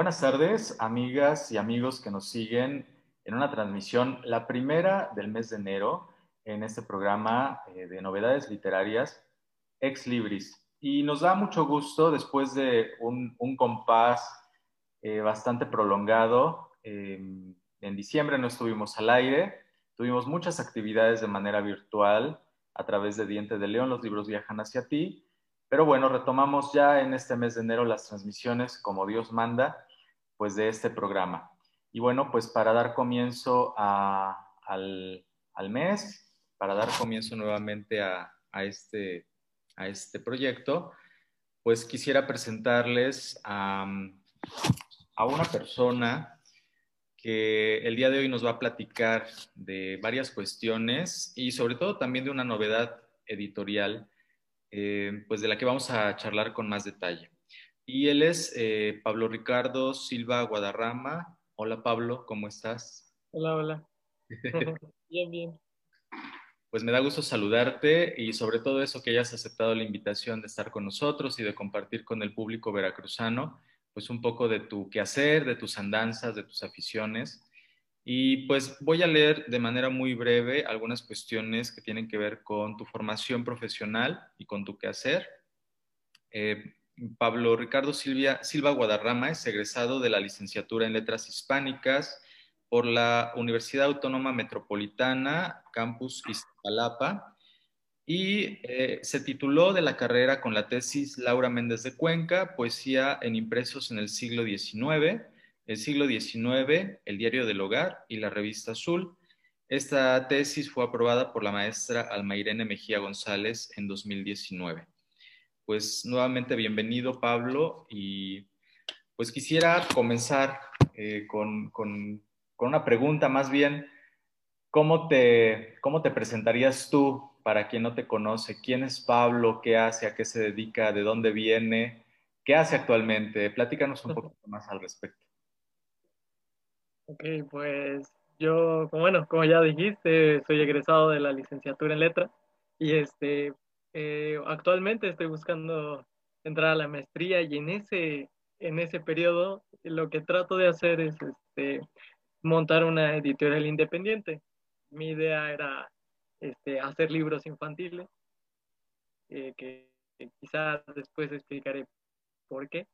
Buenas tardes, amigas y amigos que nos siguen en una transmisión, la primera del mes de enero, en este programa eh, de novedades literarias, Ex Libris. Y nos da mucho gusto, después de un, compás eh, bastante prolongado, em, en diciembre no estuvimos al aire, tuvimos muchas actividades de manera virtual a través de Diente de León, los libros viajan hacia ti, pero bueno, retomamos ya en este mes de enero las transmisiones como Dios manda pues de este programa. Y bueno, pues para dar comienzo al, mes, para dar comienzo nuevamente a, este, este proyecto, pues quisiera presentarles a, a una persona que el día de hoy nos va a platicar de varias cuestiones y sobre todo también de una novedad editorial, eh, pues de la que vamos a charlar con más detalle. Y él es eh, Pablo Ricardo Silva Guadarrama. Hola Pablo, ¿cómo estás? Hola, hola. bien, bien. Pues me da gusto saludarte y sobre todo eso que hayas aceptado la invitación de estar con nosotros y de compartir con el público veracruzano, pues un poco de tu quehacer, de tus andanzas, de tus aficiones. Y pues voy a leer de manera muy breve algunas cuestiones que tienen que ver con tu formación profesional y con tu quehacer. Eh, Pablo Ricardo Silva Guadarrama es egresado de la licenciatura en Letras Hispánicas por la Universidad Autónoma Metropolitana, Campus Iztapalapa, y eh, se tituló de la carrera con la tesis Laura Méndez de Cuenca, Poesía en impresos en el siglo XIX, el siglo XIX, el Diario del Hogar y la Revista Azul. Esta tesis fue aprobada por la maestra Almairene Mejía González en 2019 pues nuevamente bienvenido Pablo y pues quisiera comenzar eh, con, una pregunta más bien, ¿cómo te, ¿cómo te presentarías tú para quien no te conoce? ¿Quién es Pablo? ¿Qué hace? ¿A qué se dedica? ¿De dónde viene? ¿Qué hace actualmente? Platícanos un poco más al respecto. Ok, pues yo, bueno, como ya dijiste, soy egresado de la licenciatura en letra y este, eh, actualmente estoy buscando entrar a la maestría y en ese, en ese periodo lo que trato de hacer es este, montar una editorial independiente. Mi idea era este, hacer libros infantiles, eh, que, quizás después explicaré por qué.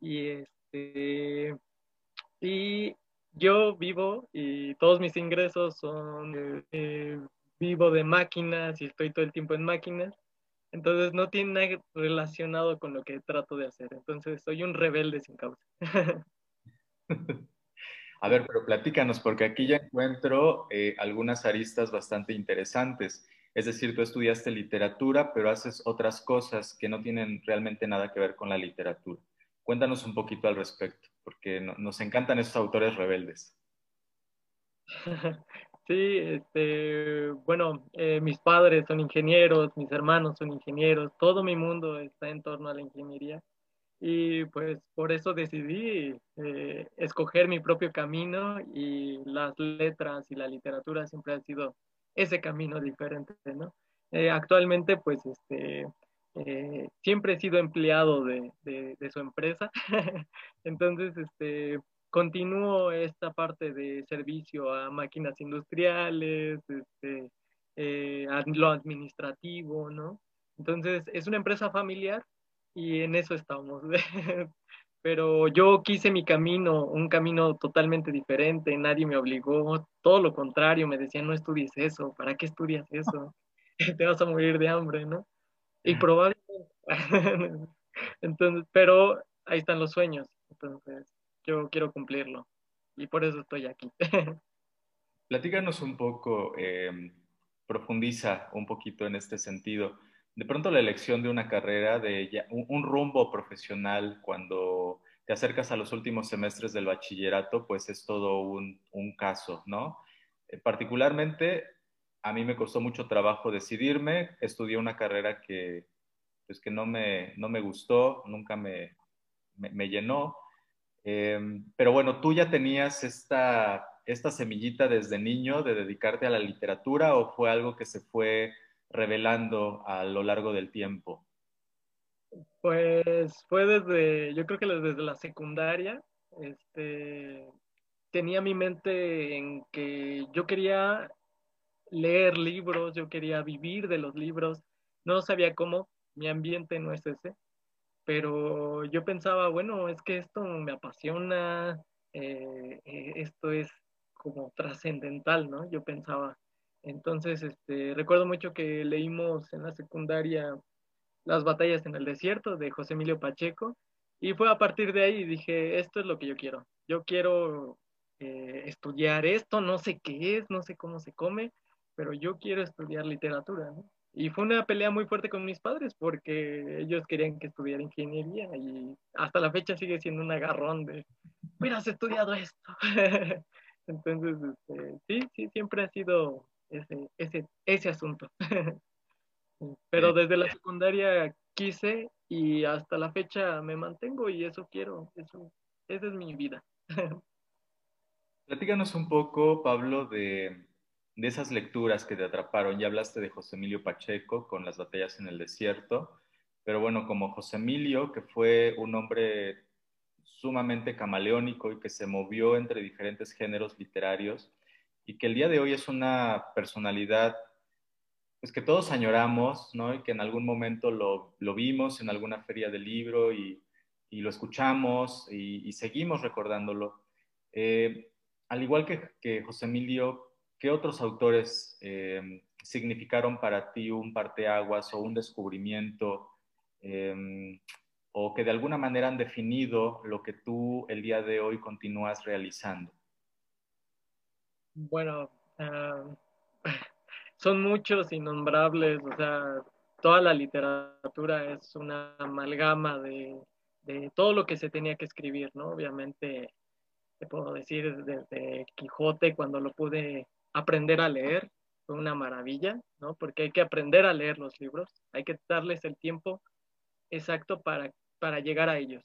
Y, este, y yo vivo y todos mis ingresos son eh, vivo de máquinas y estoy todo el tiempo en máquinas. Entonces no tiene nada relacionado con lo que trato de hacer. Entonces soy un rebelde sin causa. A ver, pero platícanos, porque aquí ya encuentro eh, algunas aristas bastante interesantes. Es decir, tú estudiaste literatura, pero haces otras cosas que no tienen realmente nada que ver con la literatura. Cuéntanos un poquito al respecto, porque nos encantan esos autores rebeldes. Sí, este, bueno, eh, mis padres son ingenieros, mis hermanos son ingenieros, todo mi mundo está en torno a la ingeniería y pues por eso decidí eh, escoger mi propio camino y las letras y la literatura siempre han sido ese camino diferente, ¿no? Eh, actualmente pues este, siempre he sido empleado de, de, de su empresa, entonces este, continúo esta parte de servicio a máquinas industriales, este, eh, lo administrativo, ¿no? Entonces, es una empresa familiar y en eso estamos. Pero yo quise mi camino, un camino totalmente diferente, nadie me obligó, todo lo contrario, me decían, no estudies eso, ¿para qué estudias eso? Te vas a morir de hambre, ¿no? Y probablemente, entonces, pero ahí están los sueños, entonces yo quiero cumplirlo y por eso estoy aquí. Platícanos un poco, em, profundiza un poquito en este sentido. De pronto la elección de una carrera, de un, rumbo profesional cuando te acercas a los últimos semestres del bachillerato, pues es todo un, caso, ¿no? Eh, particularmente, a mí me costó mucho trabajo decidirme, estudié una carrera que, pues que no, me, no me gustó, nunca me, me llenó, Em, pero bueno, ¿tú ya tenías esta, semillita desde niño de dedicarte a la literatura o fue algo que se fue revelando a lo largo del tiempo? Pues fue desde, yo creo que desde la secundaria, este, tenía mi mente en que yo quería leer libros, yo quería vivir de los libros, no sabía cómo, mi ambiente no es ese, pero yo pensaba, bueno, es que esto me apasiona, eh, eh, esto es como trascendental, ¿no? Yo pensaba. Entonces, este, recuerdo mucho que leímos en la secundaria Las batallas en el desierto de José Emilio Pacheco y fue a partir de ahí dije, esto es lo que yo quiero. Yo quiero eh, estudiar esto, no sé qué es, no sé cómo se come, pero yo quiero estudiar literatura, ¿no? Y fue una pelea muy fuerte con mis padres porque ellos querían que estudiara ingeniería y hasta la fecha sigue siendo un agarrón de, hubieras estudiado esto. Entonces, este, sí, sí, siempre ha sido ese, ese, ese asunto. Pero desde la secundaria quise y hasta la fecha me mantengo y eso quiero, eso, esa es mi vida. Platícanos un poco, Pablo, de, de esas lecturas que te atraparon. Ya hablaste de José Emilio Pacheco con las batallas en el desierto, pero bueno, como José Emilio, que fue un hombre sumamente camaleónico y que se movió entre diferentes géneros literarios y que el día de hoy es una personalidad pues que todos añoramos, ¿no? Y que en algún momento lo, lo vimos en alguna feria del libro y, y lo escuchamos y, y, seguimos recordándolo. Eh, al igual que, que José Emilio, ¿qué otros autores eh, significaron para ti un parteaguas o un descubrimiento eh, o que de alguna manera han definido lo que tú el día de hoy continúas realizando? Bueno, uh, son muchos innombrables, o sea, toda la literatura es una amalgama de todo lo que se tenía que escribir, ¿no? Obviamente, te puedo decir desde Quijote, cuando lo pude aprender a leer, fue una maravilla, ¿no? Porque hay que aprender a leer los libros, hay que darles el tiempo exacto para, para llegar a ellos.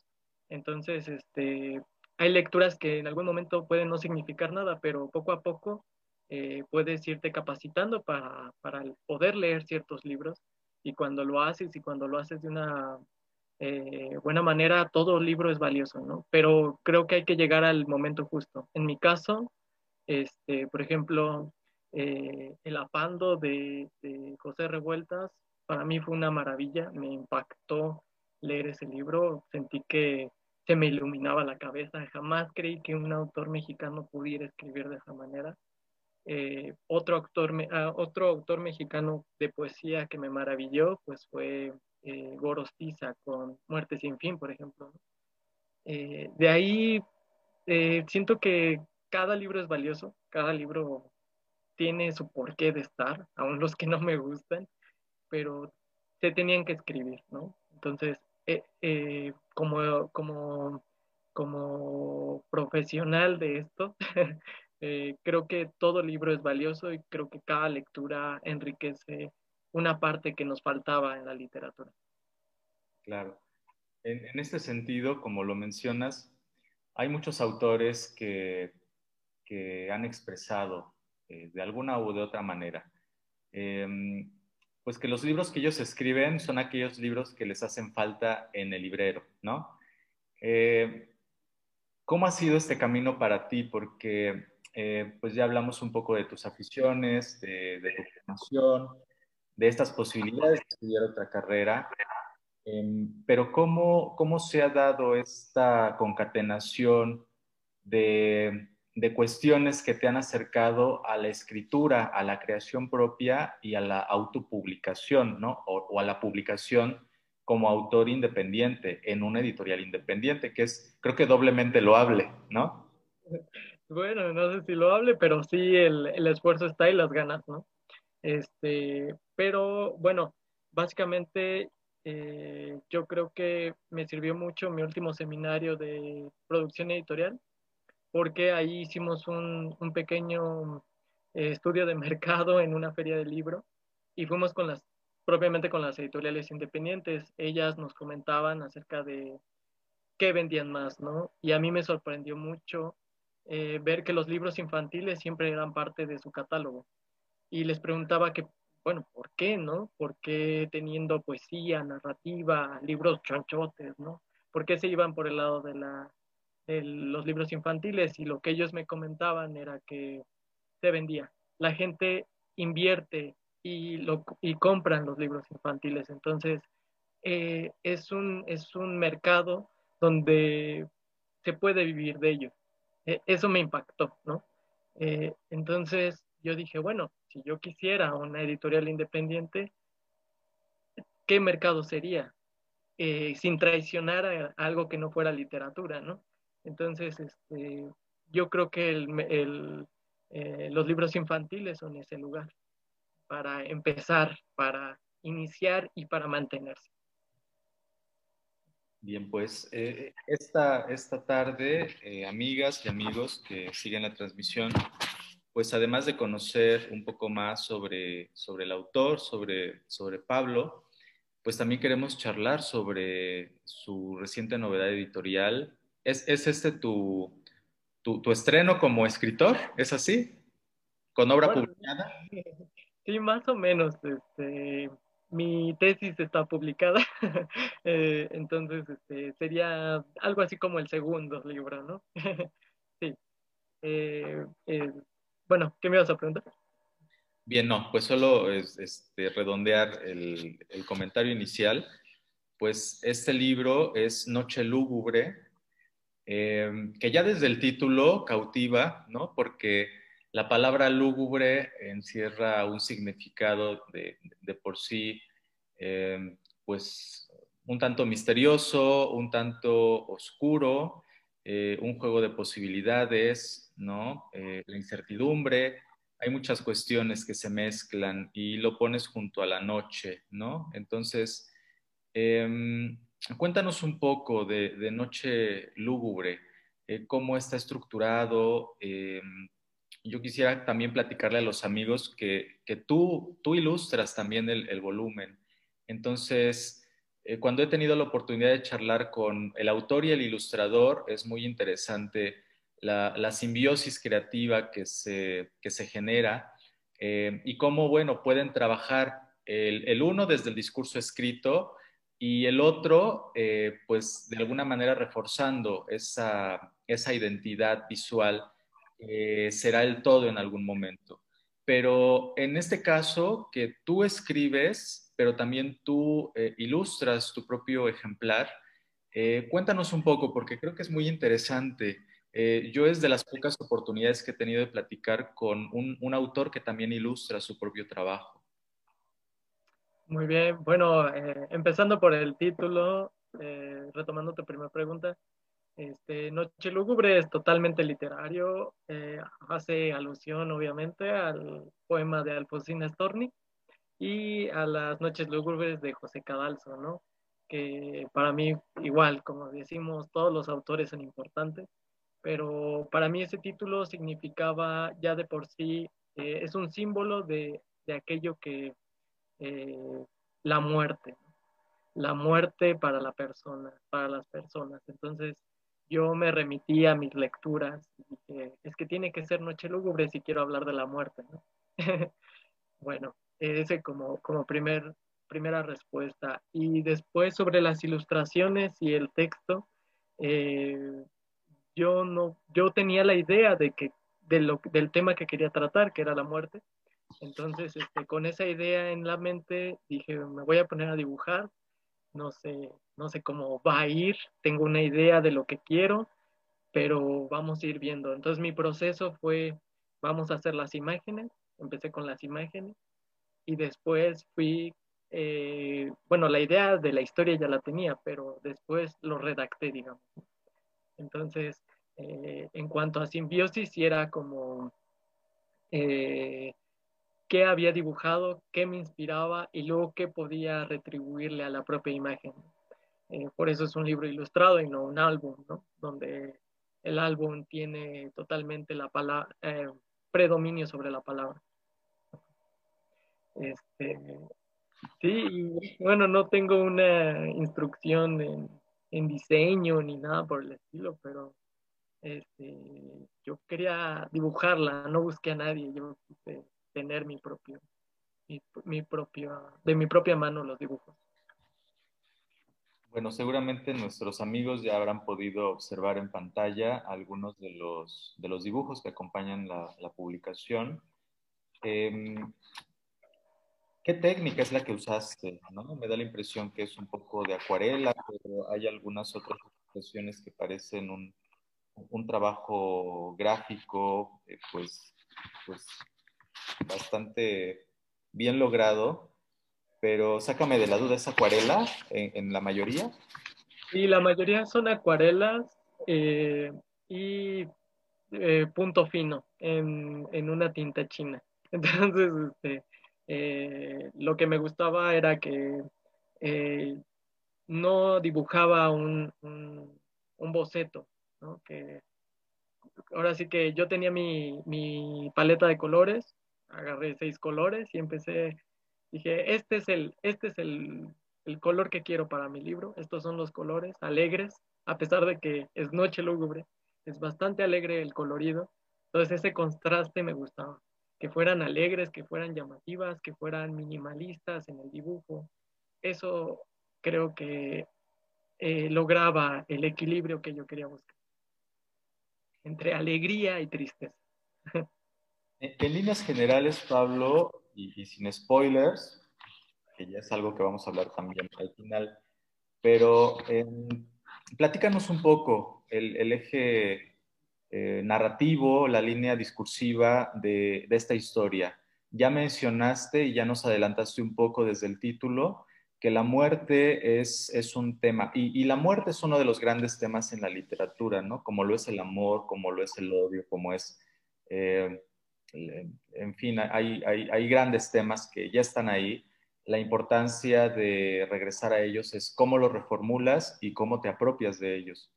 Entonces, este, hay lecturas que en algún momento pueden no significar nada, pero poco a poco eh, puedes irte capacitando para, para, poder leer ciertos libros y cuando lo haces y cuando lo haces de una eh, buena manera, todo libro es valioso, ¿no? Pero creo que hay que llegar al momento justo. En mi caso, este, por ejemplo, eh, El Apando de, de, José Revueltas, para mí fue una maravilla, me impactó leer ese libro, sentí que se me iluminaba la cabeza, jamás creí que un autor mexicano pudiera escribir de esa manera. Eh, otro, autor, uh, otro autor mexicano de poesía que me maravilló, pues fue eh, Gorostiza con Muerte sin fin, por ejemplo. Eh, de ahí eh, siento que cada libro es valioso, cada libro tiene su porqué de estar, aun los que no me gustan, pero se tenían que escribir, ¿no? Entonces, eh, eh, como, como, como profesional de esto, eh, creo que todo libro es valioso y creo que cada lectura enriquece una parte que nos faltaba en la literatura. Claro. En, en este sentido, como lo mencionas, hay muchos autores que que han expresado eh, de alguna u de otra manera. Eh, pues que los libros que ellos escriben son aquellos libros que les hacen falta en el librero, ¿no? Eh, ¿Cómo ha sido este camino para ti? Porque eh, pues ya hablamos un poco de tus aficiones, de, de tu formación, de estas posibilidades de estudiar otra carrera, em, pero ¿cómo, ¿cómo se ha dado esta concatenación de de cuestiones que te han acercado a la escritura, a la creación propia y a la autopublicación, ¿no? O, a la publicación como autor independiente en una editorial independiente, que es, creo que doblemente loable, ¿no? Bueno, no sé si lo hable, pero sí el, el esfuerzo está y las ganas, ¿no? Este, pero bueno, básicamente eh, yo creo que me sirvió mucho mi último seminario de producción editorial, porque ahí hicimos un, un pequeño eh, estudio de mercado en una feria de libro y fuimos con las, propiamente con las editoriales independientes. Ellas nos comentaban acerca de qué vendían más, ¿no? Y a mí me sorprendió mucho eh, ver que los libros infantiles siempre eran parte de su catálogo. Y les preguntaba que bueno, ¿por qué, no? ¿Por qué teniendo poesía, narrativa, libros chanchotes, no? ¿Por qué se iban por el lado de, la, de los libros infantiles? Y lo que ellos me comentaban era que se vendía. La gente invierte y, lo, y compran los libros infantiles. Entonces, eh, es, un, es un mercado donde se puede vivir de ello. E, eso me impactó, ¿no? Eh, entonces yo dije, bueno, si yo quisiera una editorial independiente, ¿qué mercado sería? Eh, sin traicionar a algo que no fuera literatura, ¿no? Entonces, este, yo creo que el, eh, los libros infantiles son ese lugar para empezar, para iniciar y para mantenerse. Bien, pues eh, esta, esta tarde, amigas y amigos que siguen la transmisión, pues además de conocer un poco más sobre, sobre el autor, sobre, sobre Pablo, pues también queremos charlar sobre su reciente novedad editorial. ¿Es, es este tu, tu, tu, estreno como escritor? ¿Es así? ¿Con obra publicada? Sí, más o menos. Este, mi tesis está publicada, eh, entonces este, sería algo así como el segundo libro, ¿no? sí. Eh, eh, bueno, ¿qué me vas a preguntar? Bien, no, pues solo es, este, redondear el, el, comentario inicial. Pues este libro es Noche Lúgubre, eh, que ya desde el título cautiva, ¿no? Porque la palabra lúgubre encierra un significado de, de por sí, eh, pues un tanto misterioso, un tanto oscuro, eh, un juego de posibilidades, ¿no? Eh, la incertidumbre, hay muchas cuestiones que se mezclan y lo pones junto a la noche, ¿no? Entonces, eh, cuéntanos un poco de, Noche Lúgubre, eh, cómo está estructurado. Em, yo quisiera también platicarle a los amigos que, tú, ilustras también el, volumen. Entonces, eh, cuando he tenido la oportunidad de charlar con el autor y el ilustrador, es muy interesante la, simbiosis creativa que se, genera eh, y cómo, bueno, pueden trabajar el, el, uno desde el discurso escrito y el otro, eh, pues, de alguna manera reforzando esa, identidad visual, será el todo en algún momento. Pero en este caso, que tú escribes pero también tú eh, ilustras tu propio ejemplar. Eh, cuéntanos un poco, porque creo que es muy interesante. Eh, yo es de las pocas oportunidades que he tenido de platicar con un autor que también ilustra su propio trabajo. Muy bien, bueno, eh, empezando por el título, retomando tu primera pregunta, este, Noche Lúgubre es totalmente literario, hace alusión obviamente al poema de Alfonsina Storni, y a las noches lúgubres de José Cadalso, ¿no? Que para mí, igual, como decimos, todos los autores son importantes, pero para mí ese título significaba ya de por sí, eh, es un símbolo de, de aquello que, eh, la muerte, la muerte para la persona, para las personas. Entonces, yo me remití a mis lecturas y dije, es que tiene que ser Noche Lúgubre si quiero hablar de la muerte, ¿no? bueno, ese como, como primer, primera respuesta. Y después sobre las ilustraciones y el texto, eh, yo, no, yo tenía la idea de que, del tema que quería tratar, que era la muerte. Entonces, este, con esa idea en la mente, dije, me voy a poner a dibujar, no sé, no sé cómo va a ir, tengo una idea de lo que quiero, pero vamos a ir viendo. Entonces, mi proceso fue, vamos a hacer las imágenes, empecé con las imágenes, y después fui, eh, bueno, la idea de la historia ya la tenía, pero después lo redacté, digamos. Entonces, eh, en cuanto a simbiosis, era como eh, qué había dibujado, qué me inspiraba y luego qué podía retribuirle a la propia imagen. Eh, por eso es un libro ilustrado y no un álbum, ¿no? Donde el álbum tiene totalmente la palabra, eh, predominio sobre la palabra. Este, sí, bueno, no tengo una instrucción en, en, diseño ni nada por el estilo, pero este, yo quería dibujarla, no busqué a nadie, yo quise tener mi propio, mi, propia, de mi propia mano los dibujos. Bueno, seguramente nuestros amigos ya habrán podido observar en pantalla algunos de los, de los dibujos que acompañan la, publicación. Em, ¿Qué técnica es la que usaste? Me da la impresión que es un poco de acuarela, pero hay algunas otras expresiones que parecen un, un trabajo gráfico, eh, pues, pues bastante bien logrado pero sácame de la duda, ¿es acuarela en, la mayoría? Sí, la mayoría son acuarelas eh, y eh, punto fino en, una tinta china. Entonces, este, eh, lo que me gustaba era que no dibujaba un, boceto, ¿no? que ahora sí que yo tenía mi, mi paleta de colores, agarré seis colores y empecé Dije, este es el, este es el, color que quiero para mi libro. Estos son los colores alegres, a pesar de que es noche lúgubre. Es bastante alegre el colorido. Entonces ese contraste me gustaba. Que fueran alegres, que fueran llamativas, que fueran minimalistas en el dibujo. Eso creo que eh, lograba el equilibrio que yo quería buscar. Entre alegría y tristeza. En líneas generales, Pablo, y, sin spoilers, que ya es algo que vamos a hablar también al final, pero em, platícanos un poco el, eje eh, narrativo, la línea discursiva de, esta historia. Ya mencionaste y ya nos adelantaste un poco desde el título que la muerte es, es un tema, y, la muerte es uno de los grandes temas en la literatura, ¿no? Como lo es el amor, como lo es el odio, como es eh, en fin, hay, hay, grandes temas que ya están ahí. La importancia de regresar a ellos es cómo los reformulas y cómo te apropias de ellos.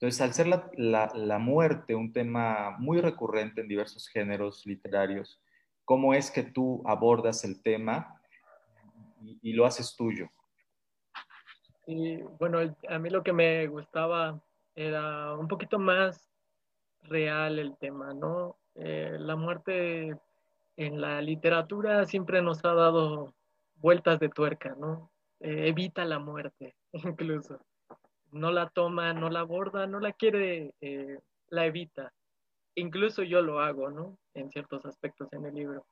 Entonces, al ser la, muerte un tema muy recurrente en diversos géneros literarios, ¿cómo es que tú abordas el tema y, lo haces tuyo? Bueno, a mí lo que me gustaba era un poquito más real el tema, ¿no? Eh, la muerte en la literatura siempre nos ha dado vueltas de tuerca, ¿no? Eh, evita la muerte, incluso. No la toma, no la aborda, no la quiere, eh, la evita. Incluso yo lo hago, ¿no? En ciertos aspectos en el libro.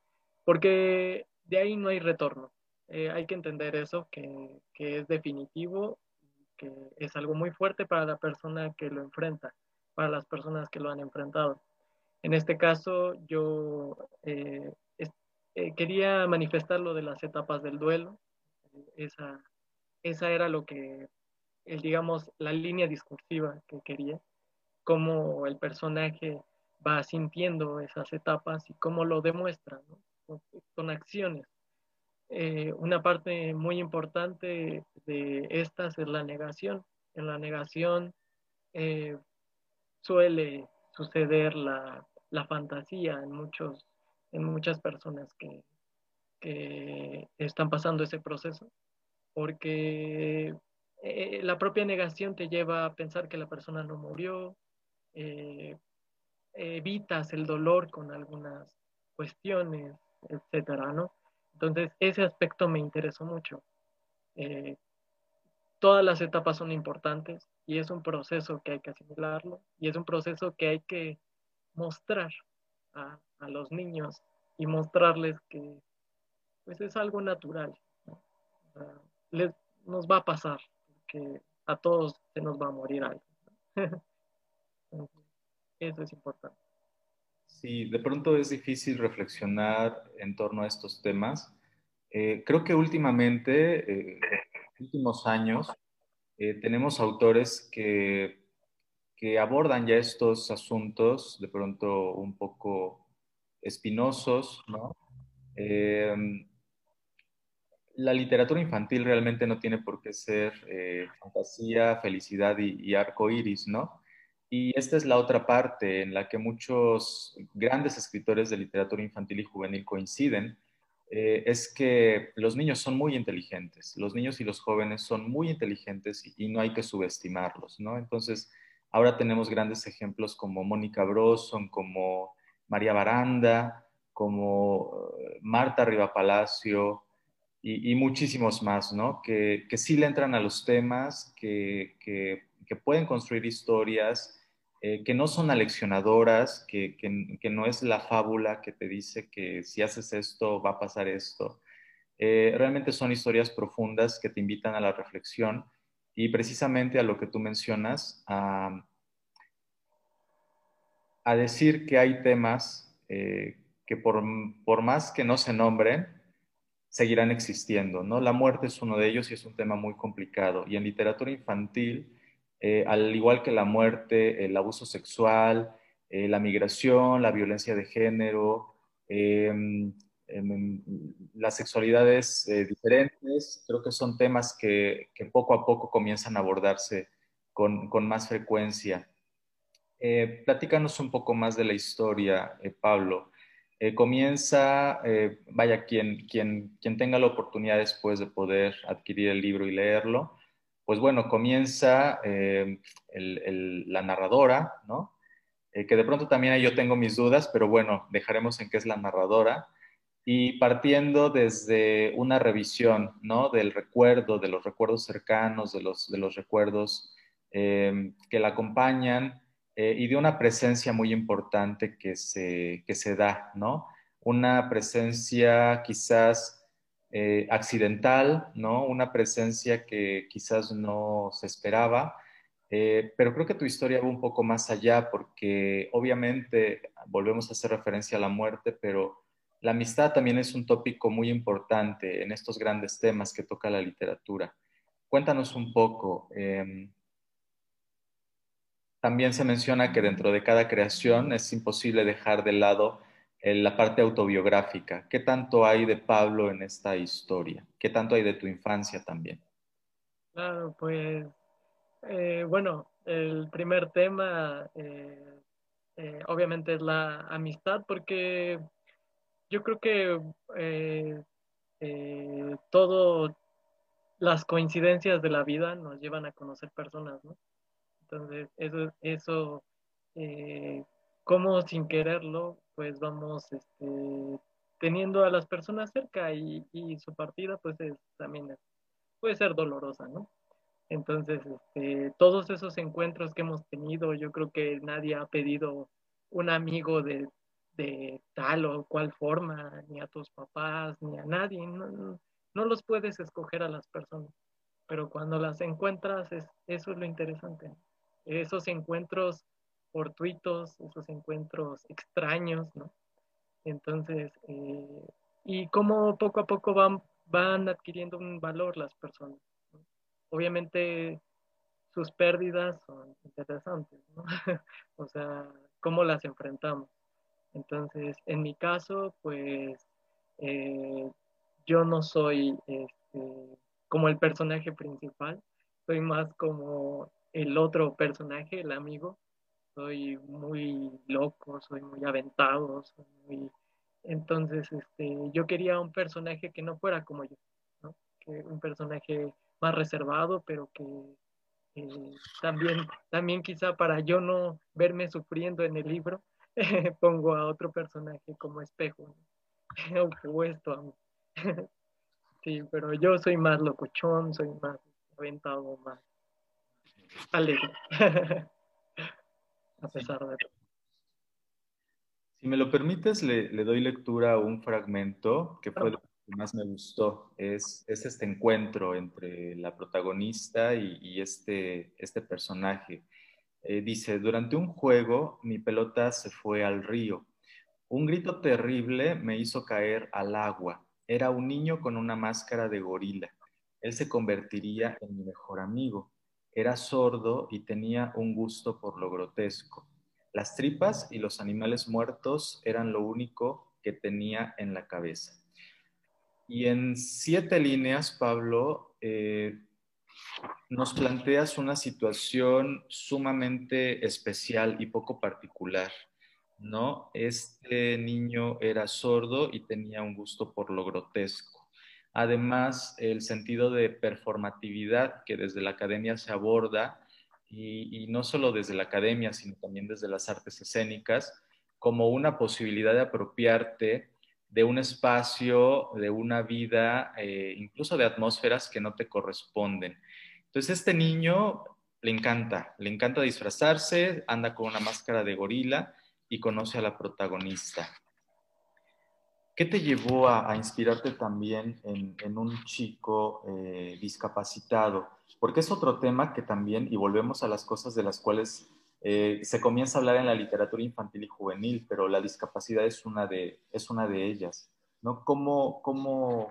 Porque de ahí no hay retorno. hay que entender eso, que, que es definitivo, que es algo muy fuerte para la persona que lo enfrenta, para las personas que lo han enfrentado. En este caso, yo eh, eh, quería manifestar lo de las etapas del duelo. Esa, esa era lo que, el, digamos, la línea discursiva que quería, cómo el personaje va sintiendo esas etapas y cómo lo demuestra, con, acciones. Eh, una parte muy importante de estas es la negación. En la negación suele suceder la, fantasía en, muchos, en muchas personas que, están pasando ese proceso, porque eh, la propia negación te lleva a pensar que la persona no murió, eh, evitas el dolor con algunas cuestiones, etcétera, ¿no? Entonces, ese aspecto me interesó mucho. Eh, todas las etapas son importantes y es un proceso que hay que asimilarlo y es un proceso que hay que mostrar a, los niños y mostrarles que pues es algo natural. les, nos va a pasar, que a todos se nos va a morir algo. Eso es importante. Sí, de pronto es difícil reflexionar en torno a estos temas. Eh, creo que últimamente eh, últimos años eh, tenemos autores que, que, abordan ya estos asuntos de pronto un poco espinosos, ¿no? Em, la literatura infantil realmente no tiene por qué ser eh, fantasía, felicidad y, y arco iris, ¿no? Y esta es la otra parte en la que muchos grandes escritores de literatura infantil y juvenil coinciden, eh, es que los niños son muy inteligentes, los niños y los jóvenes son muy inteligentes y, no hay que subestimarlos, ¿no? Entonces, ahora tenemos grandes ejemplos como Mónica Brosson, como María Baranda, como eh, Marta Riva Palacio y, muchísimos más, ¿no? Que, que, sí le entran a los temas, que, que, pueden construir historias, eh, que no son aleccionadoras, que, no es la fábula que te dice que si haces esto va a pasar esto. Eh, realmente son historias profundas que te invitan a la reflexión y precisamente a lo que tú mencionas, a, decir que hay temas que por, por más que no se nombren, seguirán existiendo, ¿no? La muerte es uno de ellos y es un tema muy complicado. Y en literatura infantil, eh, al igual que la muerte, el abuso sexual, eh, la migración, la violencia de género, em, las sexualidades eh, diferentes, creo que son temas que, poco a poco comienzan a abordarse con, con más frecuencia. platícanos un poco más de la historia, Pablo. Eh, comienza, eh, vaya, quien, quien, quien tenga la oportunidad después de poder adquirir el libro y leerlo, pues bueno, comienza eh, la narradora, ¿no? que de pronto también yo tengo mis dudas, pero bueno, dejaremos en qué es la narradora. Y partiendo desde una revisión, ¿no? Del recuerdo, de los recuerdos cercanos, de los, de los recuerdos que la acompañan, eh, y de una presencia muy importante que se, que se da, ¿no? Una presencia quizás eh, accidental, ¿no? Una presencia que quizás no se esperaba, eh, pero creo que tu historia va un poco más allá porque obviamente volvemos a hacer referencia a la muerte, pero la amistad también es un tópico muy importante en estos grandes temas que toca la literatura. Cuéntanos un poco, em, también se menciona que dentro de cada creación es imposible dejar de lado eh, la parte autobiográfica. ¿Qué tanto hay de Pablo en esta historia? ¿Qué tanto hay de tu infancia también? Claro, pues eh, bueno, el primer tema eh, obviamente es la amistad porque yo creo que todo las coincidencias de la vida nos llevan a conocer personas, ¿no? Entonces, eso, eso eh, como sin quererlo, pues vamos este, teniendo a las personas cerca y, su partida, pues es, también puede ser dolorosa, ¿no? Entonces, este, todos esos encuentros que hemos tenido, yo creo que nadie ha pedido un amigo de, tal o cual forma, ni a tus papás, ni a nadie, no, no los puedes escoger a las personas, pero cuando las encuentras, es, eso es lo interesante esos encuentros fortuitos, esos encuentros extraños, ¿no? Entonces, eh, y cómo poco a poco van, van adquiriendo un valor las personas. Obviamente sus pérdidas son interesantes, ¿no? o sea, cómo las enfrentamos. Entonces, en mi caso, pues eh, yo no soy este, como el personaje principal, soy más como el otro personaje, el amigo, soy muy loco, soy muy aventado, soy muy... Entonces, este, yo quería un personaje que no fuera como yo, que un personaje más reservado, pero que eh, también, también quizá para yo no verme sufriendo en el libro, pongo a otro personaje como espejo, opuesto a mí. sí, pero yo soy más locochón, soy más aventado, más alegre. a pesar de todo. Si me lo permites, le, doy lectura a un fragmento que fue lo que más me gustó. Es, este encuentro entre la protagonista y, este, este personaje. Eh, dice, durante un juego mi pelota se fue al río. Un grito terrible me hizo caer al agua. Era un niño con una máscara de gorila. Él se convertiría en mi mejor amigo. Era sordo y tenía un gusto por lo grotesco. Las tripas y los animales muertos eran lo único que tenía en la cabeza. Y en siete líneas, Pablo, eh, nos planteas una situación sumamente especial y poco particular, ¿no? Este niño era sordo y tenía un gusto por lo grotesco. Además, el sentido de performatividad que desde la academia se aborda, y, no solo desde la academia, sino también desde las artes escénicas, como una posibilidad de apropiarte de un espacio, de una vida, eh, incluso de atmósferas que no te corresponden. Entonces, este niño le encanta, le encanta disfrazarse, anda con una máscara de gorila y conoce a la protagonista. ¿Qué te llevó a, inspirarte también en, un chico eh, discapacitado? Porque es otro tema que también, y volvemos a las cosas de las cuales eh, se comienza a hablar en la literatura infantil y juvenil, pero la discapacidad es una de, es una de ellas. ¿no? ¿Cómo, cómo,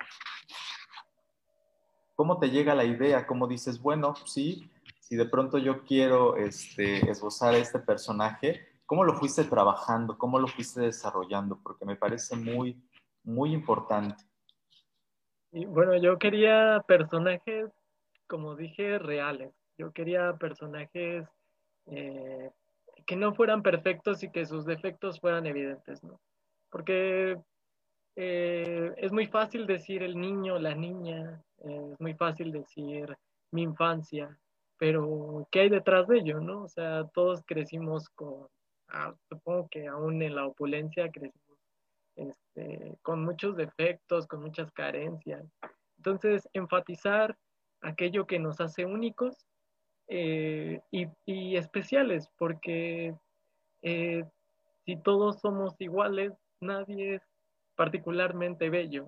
¿Cómo te llega la idea? ¿Cómo dices, bueno, sí, si de pronto yo quiero este, esbozar a este personaje, ¿cómo lo fuiste trabajando? ¿Cómo lo fuiste desarrollando? Porque me parece muy, muy importante. Y bueno, yo quería personajes, como dije, reales. Yo quería personajes eh, que no fueran perfectos y que sus defectos fueran evidentes, ¿no? Porque eh, es muy fácil decir el niño, la niña, eh, es muy fácil decir mi infancia, pero ¿qué hay detrás de ello, no? O sea, todos crecimos con, ah, supongo que aún en la opulencia crecimos este, con muchos defectos, con muchas carencias. Entonces, enfatizar aquello que nos hace únicos eh, y, especiales, porque si todos somos iguales, nadie es particularmente bello.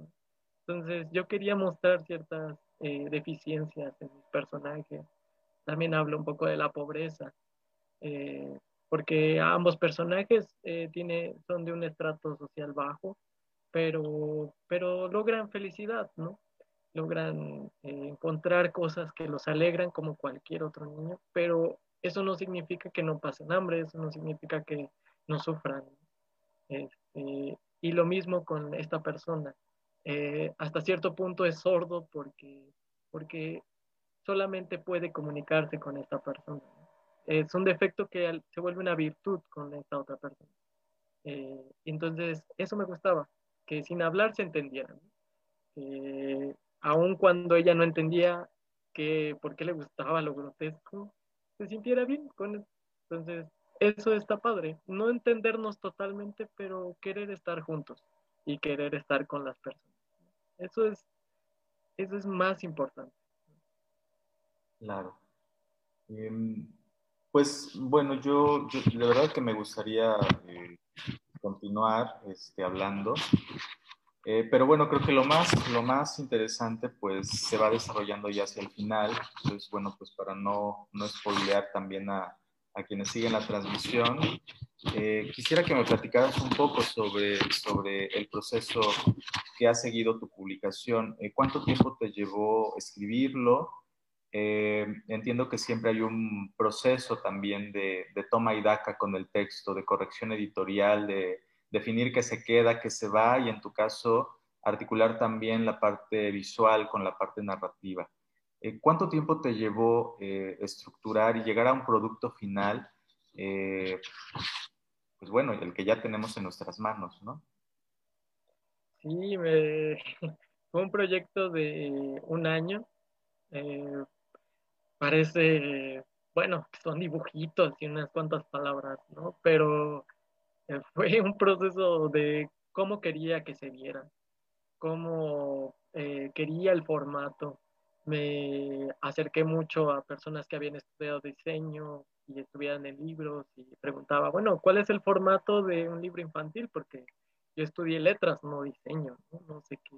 Entonces, yo quería mostrar ciertas eh, deficiencias en mis personajes. También hablo un poco de la pobreza porque ambos personajes eh, son de un estrato social bajo, pero, pero logran felicidad, ¿no? Logran eh, encontrar cosas que los alegran como cualquier otro niño, pero eso no significa que no pasen hambre, eso no significa que no sufran. Este, y lo mismo con esta persona. Eh, hasta cierto punto es sordo porque, porque solamente puede comunicarse con esta persona es un defecto que se vuelve una virtud con esta otra persona. Eh, entonces, eso me gustaba, que sin hablar se entendieran. Eh, aun cuando ella no entendía que por qué le gustaba lo grotesco, se sintiera bien con él. Entonces, eso está padre. No entendernos totalmente, pero querer estar juntos y querer estar con las personas. Eso es, eso es más importante. Claro. Em, pues bueno, yo, de verdad que me gustaría eh, continuar este, hablando, eh, pero bueno, creo que lo más, lo más interesante pues se va desarrollando ya hacia el final, entonces bueno, pues para no, no spoilear también a, a quienes siguen la transmisión, eh, quisiera que me platicaras un poco sobre, sobre el proceso que ha seguido tu publicación. ¿Cuánto tiempo te llevó escribirlo? Eh, entiendo que siempre hay un proceso también de, toma y daca con el texto, de corrección editorial, de definir qué se queda, qué se va y en tu caso articular también la parte visual con la parte narrativa. Eh, ¿Cuánto tiempo te llevó eh, estructurar y llegar a un producto final? pues bueno, el que ya tenemos en nuestras manos, ¿no? Sí, fue un proyecto de un año parece, bueno, son dibujitos y unas cuantas palabras, ¿no? Pero eh, fue un proceso de cómo quería que se viera, cómo eh, quería el formato. Me acerqué mucho a personas que habían estudiado diseño y estudiaban en libros y preguntaba, bueno, ¿cuál es el formato de un libro infantil? Porque yo estudié letras, no diseño, no, no sé qué,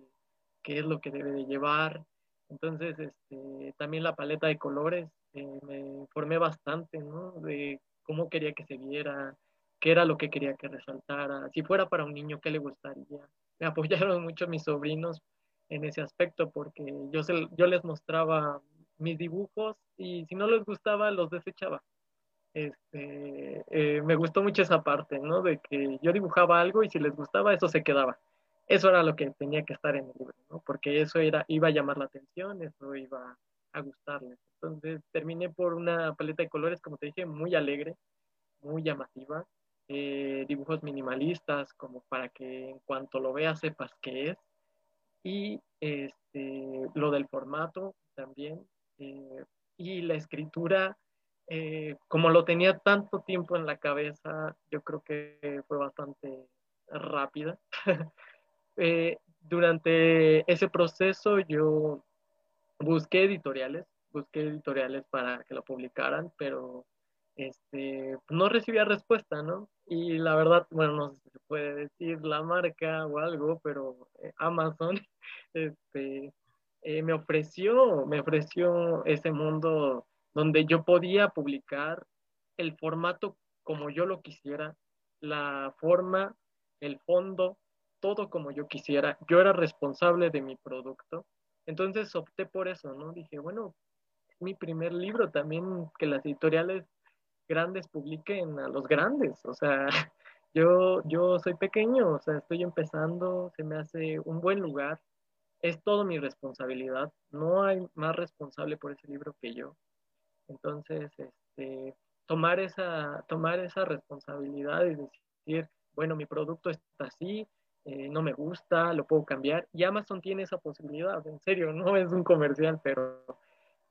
qué es lo que debe de llevar, entonces, este, también la paleta de colores, eh, me informé bastante, ¿no? De cómo quería que se viera, qué era lo que quería que resaltara, si fuera para un niño, qué le gustaría. Me apoyaron mucho mis sobrinos en ese aspecto porque yo, les mostraba mis dibujos y si no les gustaba, los desechaba. Este, eh, me gustó mucho esa parte, ¿no? De que yo dibujaba algo y si les gustaba, eso se quedaba eso era lo que tenía que estar en el libro, ¿no? Porque eso era, iba a llamar la atención, eso iba a gustarles. Entonces terminé por una paleta de colores, como te dije, muy alegre, muy llamativa, eh, dibujos minimalistas, como para que en cuanto lo veas sepas qué es. Y este, lo del formato también. Eh, y la escritura eh, como lo tenía tanto tiempo en la cabeza, yo creo que fue bastante rápida. eh, durante ese proceso yo busqué editoriales, busqué editoriales para que lo publicaran, pero este, no recibía respuesta, ¿no? Y la verdad, bueno, no sé si se puede decir la marca o algo, pero eh, Amazon este, eh, me ofreció, me ofreció ese mundo donde yo podía publicar el formato como yo lo quisiera, la forma, el fondo, todo como yo quisiera. Yo era responsable de mi producto. Entonces opté por eso, ¿no? Dije, bueno, mi primer libro también, que las editoriales grandes publiquen a los grandes. O sea, yo, yo soy pequeño, o sea, estoy empezando, se me hace un buen lugar. Es todo mi responsabilidad. No hay más responsable por ese libro que yo. Entonces, este, tomar, esa, tomar esa responsabilidad y decir, bueno, mi producto está así, eh, no me gusta, lo puedo cambiar. Y Amazon tiene esa posibilidad, en serio, no es un comercial, pero,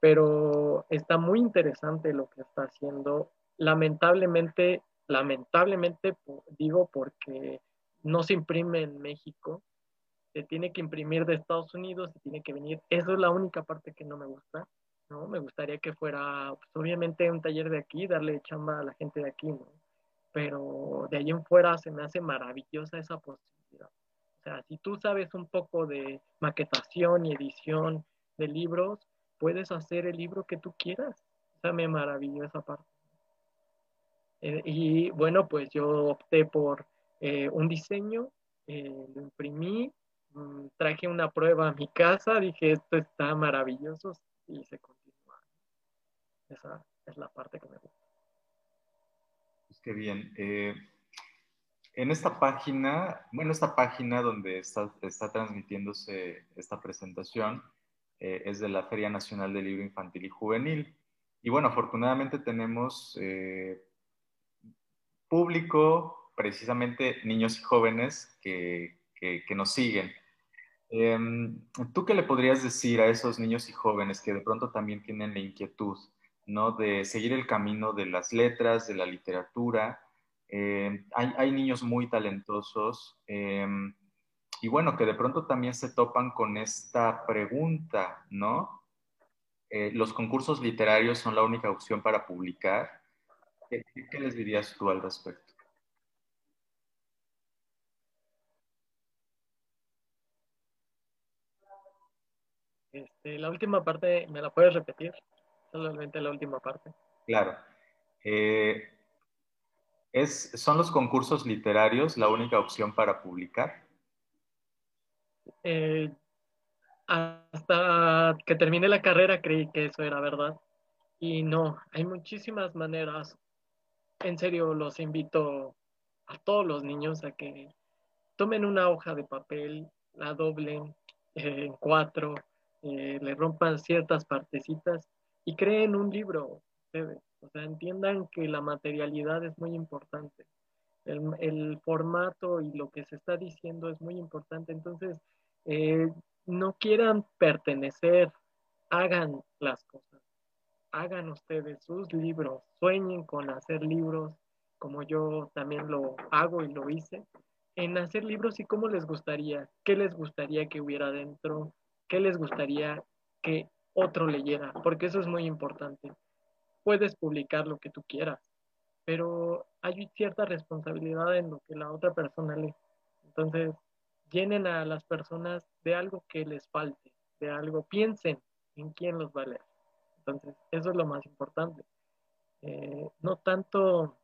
pero está muy interesante lo que está haciendo. Lamentablemente, lamentablemente digo porque no se imprime en México, se tiene que imprimir de Estados Unidos, se tiene que venir. Eso es la única parte que no me gusta. ¿no? Me gustaría que fuera, pues, obviamente, un taller de aquí, darle chamba a la gente de aquí, ¿no? Pero de ahí en fuera se me hace maravillosa esa posibilidad. O sea, si tú sabes un poco de maquetación y edición de libros, puedes hacer el libro que tú quieras. O sea, me maravilló esa parte. Eh, y bueno, pues yo opté por eh, un diseño, eh, lo imprimí, mm, traje una prueba a mi casa, dije, esto está maravilloso y se esa es la parte que me gusta. Pues qué bien. Eh, en esta página, bueno, esta página donde está, está transmitiéndose esta presentación eh, es de la Feria Nacional del Libro Infantil y Juvenil. Y bueno, afortunadamente tenemos eh, público, precisamente niños y jóvenes que, que, nos siguen. Em, ¿Tú qué le podrías decir a esos niños y jóvenes que de pronto también tienen la inquietud ¿no? De seguir el camino de las letras, de la literatura. Eh, hay, niños muy talentosos em, y bueno, que de pronto también se topan con esta pregunta, ¿no? Eh, ¿Los concursos literarios son la única opción para publicar? ¿Qué, les dirías tú al respecto? Este, la última parte, ¿me la puedes repetir? solamente la última parte. Claro. Eh, es, ¿Son los concursos literarios la única opción para publicar? Eh, hasta que terminé la carrera creí que eso era verdad. Y no, hay muchísimas maneras. En serio, los invito a todos los niños a que tomen una hoja de papel, la doblen eh, en cuatro, le rompan ciertas partecitas y creen un libro O sea, entiendan que la materialidad es muy importante. El, formato y lo que se está diciendo es muy importante. Entonces, eh, no quieran pertenecer, hagan las cosas. Hagan ustedes sus libros, sueñen con hacer libros, como yo también lo hago y lo hice, en hacer libros y cómo les gustaría, qué les gustaría que hubiera dentro, qué les gustaría que otro leyera, porque eso es muy importante. Puedes publicar lo que tú quieras, pero hay cierta responsabilidad en lo que la otra persona lee. Entonces, llenen a las personas de algo que les falte, de algo, piensen en quién los va a leer. Entonces, eso es lo más importante. Eh, no tanto,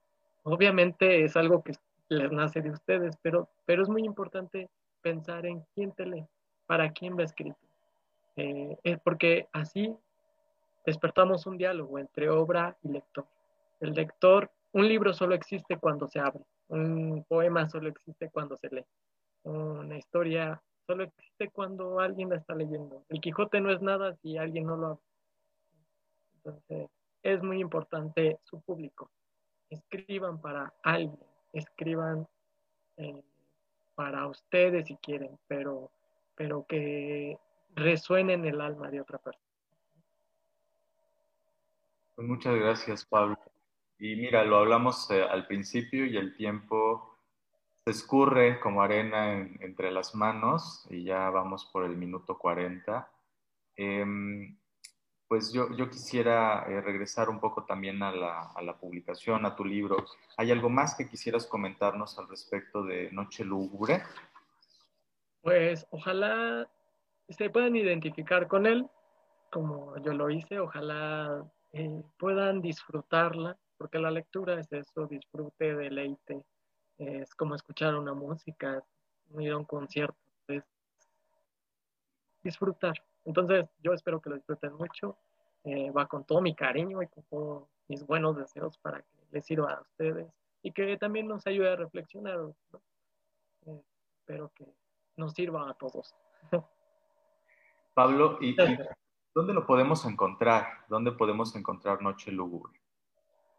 obviamente es algo que les nace de ustedes, pero, pero es muy importante pensar en quién te lee, para quién va escrito. Eh, es porque así despertamos un diálogo entre obra y lector. El lector, un libro solo existe cuando se abre, un poema solo existe cuando se lee, una historia solo existe cuando alguien la está leyendo. El Quijote no es nada si alguien no lo abre. Entonces, es muy importante su público. Escriban para alguien, escriban eh, para ustedes si quieren, pero, pero que resuene en el alma de otra persona. Pues muchas gracias, Pablo. Y mira, lo hablamos eh, al principio y el tiempo se escurre como arena entre las manos y ya vamos por el minuto 40. Em, pues yo, yo quisiera eh, regresar un poco también a la, a la, publicación, a tu libro. ¿Hay algo más que quisieras comentarnos al respecto de Noche Lúgubre? Pues ojalá se puedan identificar con él, como yo lo hice, ojalá eh, puedan disfrutarla, porque la lectura es eso, disfrute, deleite, es como escuchar una música, ir a un concierto, es disfrutar. Entonces, yo espero que lo disfruten mucho. Eh, va con todo mi cariño y con todos mis buenos deseos para que les sirva a ustedes y que también nos ayude a reflexionar. Eh, espero que nos sirva a todos. Pablo, ¿y, dónde lo podemos encontrar? ¿Dónde podemos encontrar Noche Lúgubre?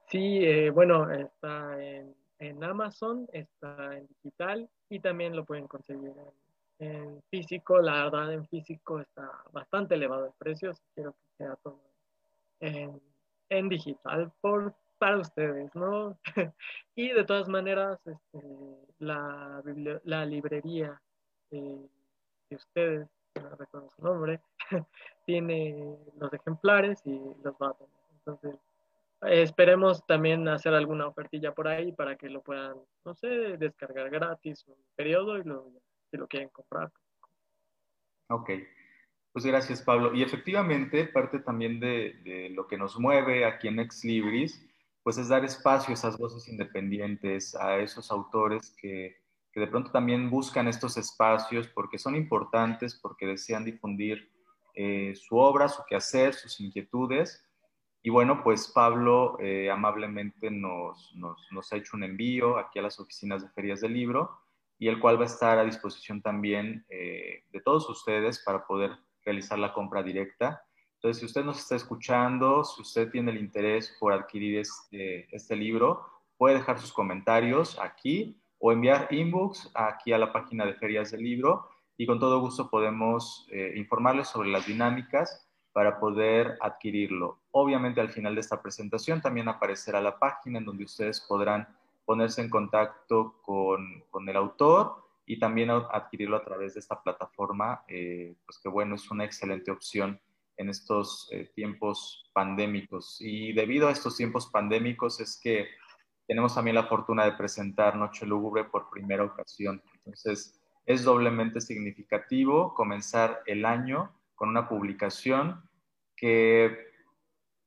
Sí, eh, bueno, está en, en, Amazon, está en digital y también lo pueden conseguir en, en físico, la verdad en físico está bastante elevado el precio, quiero que sea todo en, digital por, para ustedes, ¿no? y de todas maneras, este, la, la librería eh, de ustedes, no recuerdo su nombre, tiene los ejemplares y los va a tener. Entonces, esperemos también hacer alguna ofertilla por ahí para que lo puedan, no sé, descargar gratis un periodo y lo si lo quieren comprar. Ok, pues gracias Pablo. Y efectivamente, parte también de, lo que nos mueve aquí en Ex Libris, pues es dar espacio a esas voces independientes, a esos autores que, que de pronto también buscan estos espacios porque son importantes, porque desean difundir eh, su obra, su quehacer, sus inquietudes. Y bueno, pues Pablo eh, amablemente nos, nos, nos, ha hecho un envío aquí a las oficinas de ferias del libro y el cual va a estar a disposición también eh, de todos ustedes para poder realizar la compra directa. Entonces, si usted nos está escuchando, si usted tiene el interés por adquirir este, este libro, puede dejar sus comentarios aquí o enviar inbox aquí a la página de Ferias del Libro y con todo gusto podemos eh, informarles sobre las dinámicas para poder adquirirlo. Obviamente al final de esta presentación también aparecerá la página en donde ustedes podrán ponerse en contacto con, con el autor y también adquirirlo a través de esta plataforma, eh, pues que bueno, es una excelente opción en estos eh, tiempos pandémicos. Y debido a estos tiempos pandémicos es que tenemos también la fortuna de presentar Noche Lúgubre por primera ocasión. Entonces, es doblemente significativo comenzar el año con una publicación que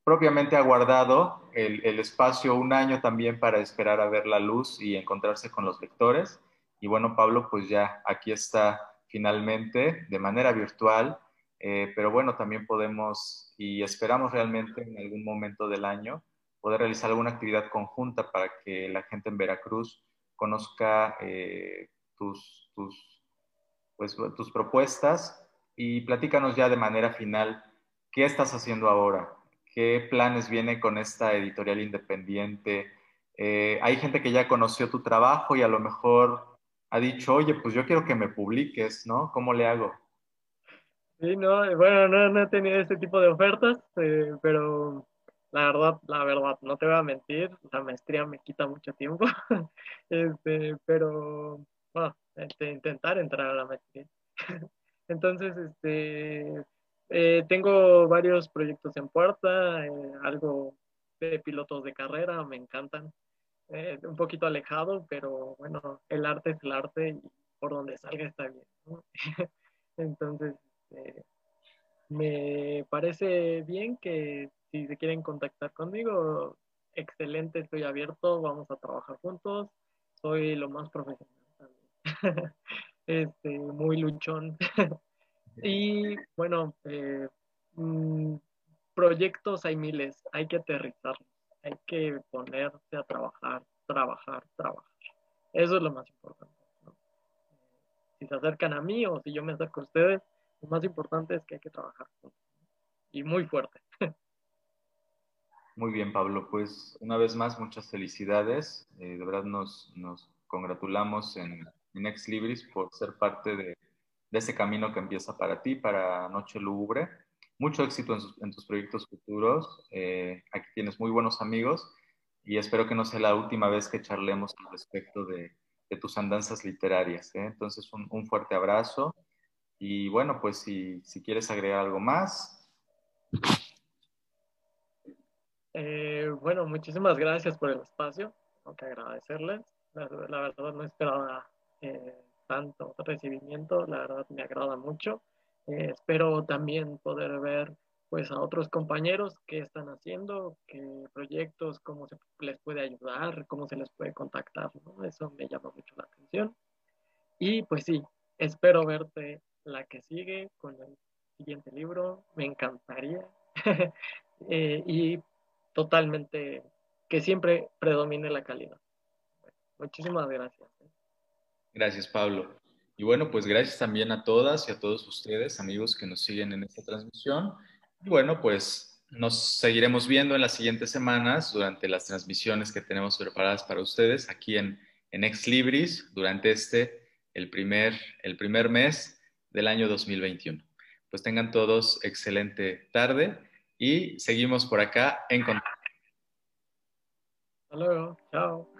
propiamente ha guardado el, espacio un año también para esperar a ver la luz y encontrarse con los lectores. Y bueno, Pablo, pues ya aquí está finalmente de manera virtual, eh, pero bueno, también podemos y esperamos realmente en algún momento del año poder realizar alguna actividad conjunta para que la gente en Veracruz conozca eh, tus, tus, pues, tus propuestas. Y platícanos ya de manera final qué estás haciendo ahora, ¿Qué planes viene con esta editorial independiente? Eh, hay gente que ya conoció tu trabajo y a lo mejor ha dicho, oye, pues yo quiero que me publiques, ¿no? ¿Cómo le hago? Sí, no, bueno, no, no he tenido este tipo de ofertas, eh, pero la verdad, la verdad, no te voy a mentir, la maestría me quita mucho tiempo, este, pero bueno, este, intentar entrar a la maestría. Entonces, este, eh, tengo varios proyectos en puerta, eh, algo de pilotos de carrera, me encantan. Eh, un poquito alejado, pero bueno, el arte es el arte y por donde salga está bien. Entonces, me parece bien que si se quieren contactar conmigo, excelente, estoy abierto, vamos a trabajar juntos. Soy lo más profesional también. este, muy luchón. Y bueno, eh, mm, proyectos hay miles, hay que aterrizarlos, hay que ponerse a trabajar, trabajar, trabajar. Eso es lo más importante. ¿no? Si se acercan a mí o si yo me acerco a ustedes, lo más importante es que hay que trabajar y muy fuerte. Muy bien, Pablo. Pues una vez más, muchas felicidades. Eh, de verdad nos, nos congratulamos en, en Ex Libris por ser parte de de ese camino que empieza para ti, para Noche Lúgubre. mucho éxito en, tus proyectos futuros. Eh, aquí tienes muy buenos amigos y espero que no sea la última vez que charlemos al respecto de, tus andanzas literarias. ¿eh? Entonces, un, fuerte abrazo y bueno, pues si, si quieres agregar algo más. Eh, bueno, muchísimas gracias por el espacio. Tengo que agradecerles. La, verdad no esperaba eh, tanto recibimiento. La verdad me agrada mucho. espero también poder ver pues a otros compañeros qué están haciendo, qué proyectos, cómo se les puede ayudar, cómo se les puede contactar, ¿no? Eso me llama mucho la atención. Y pues sí, espero verte la que sigue con el siguiente libro, me encantaría. Eh, y totalmente que siempre predomine la calidad. muchísimas gracias. Gracias, Pablo. Y bueno, pues gracias también a todas y a todos ustedes, amigos que nos siguen en esta transmisión. Y bueno, pues nos seguiremos viendo en las siguientes semanas durante las transmisiones que tenemos preparadas para ustedes aquí en, en Ex Libris durante este, el primer, el primer mes del año 2021. Pues tengan todos excelente tarde y seguimos por acá en contacto. Hasta luego, chao.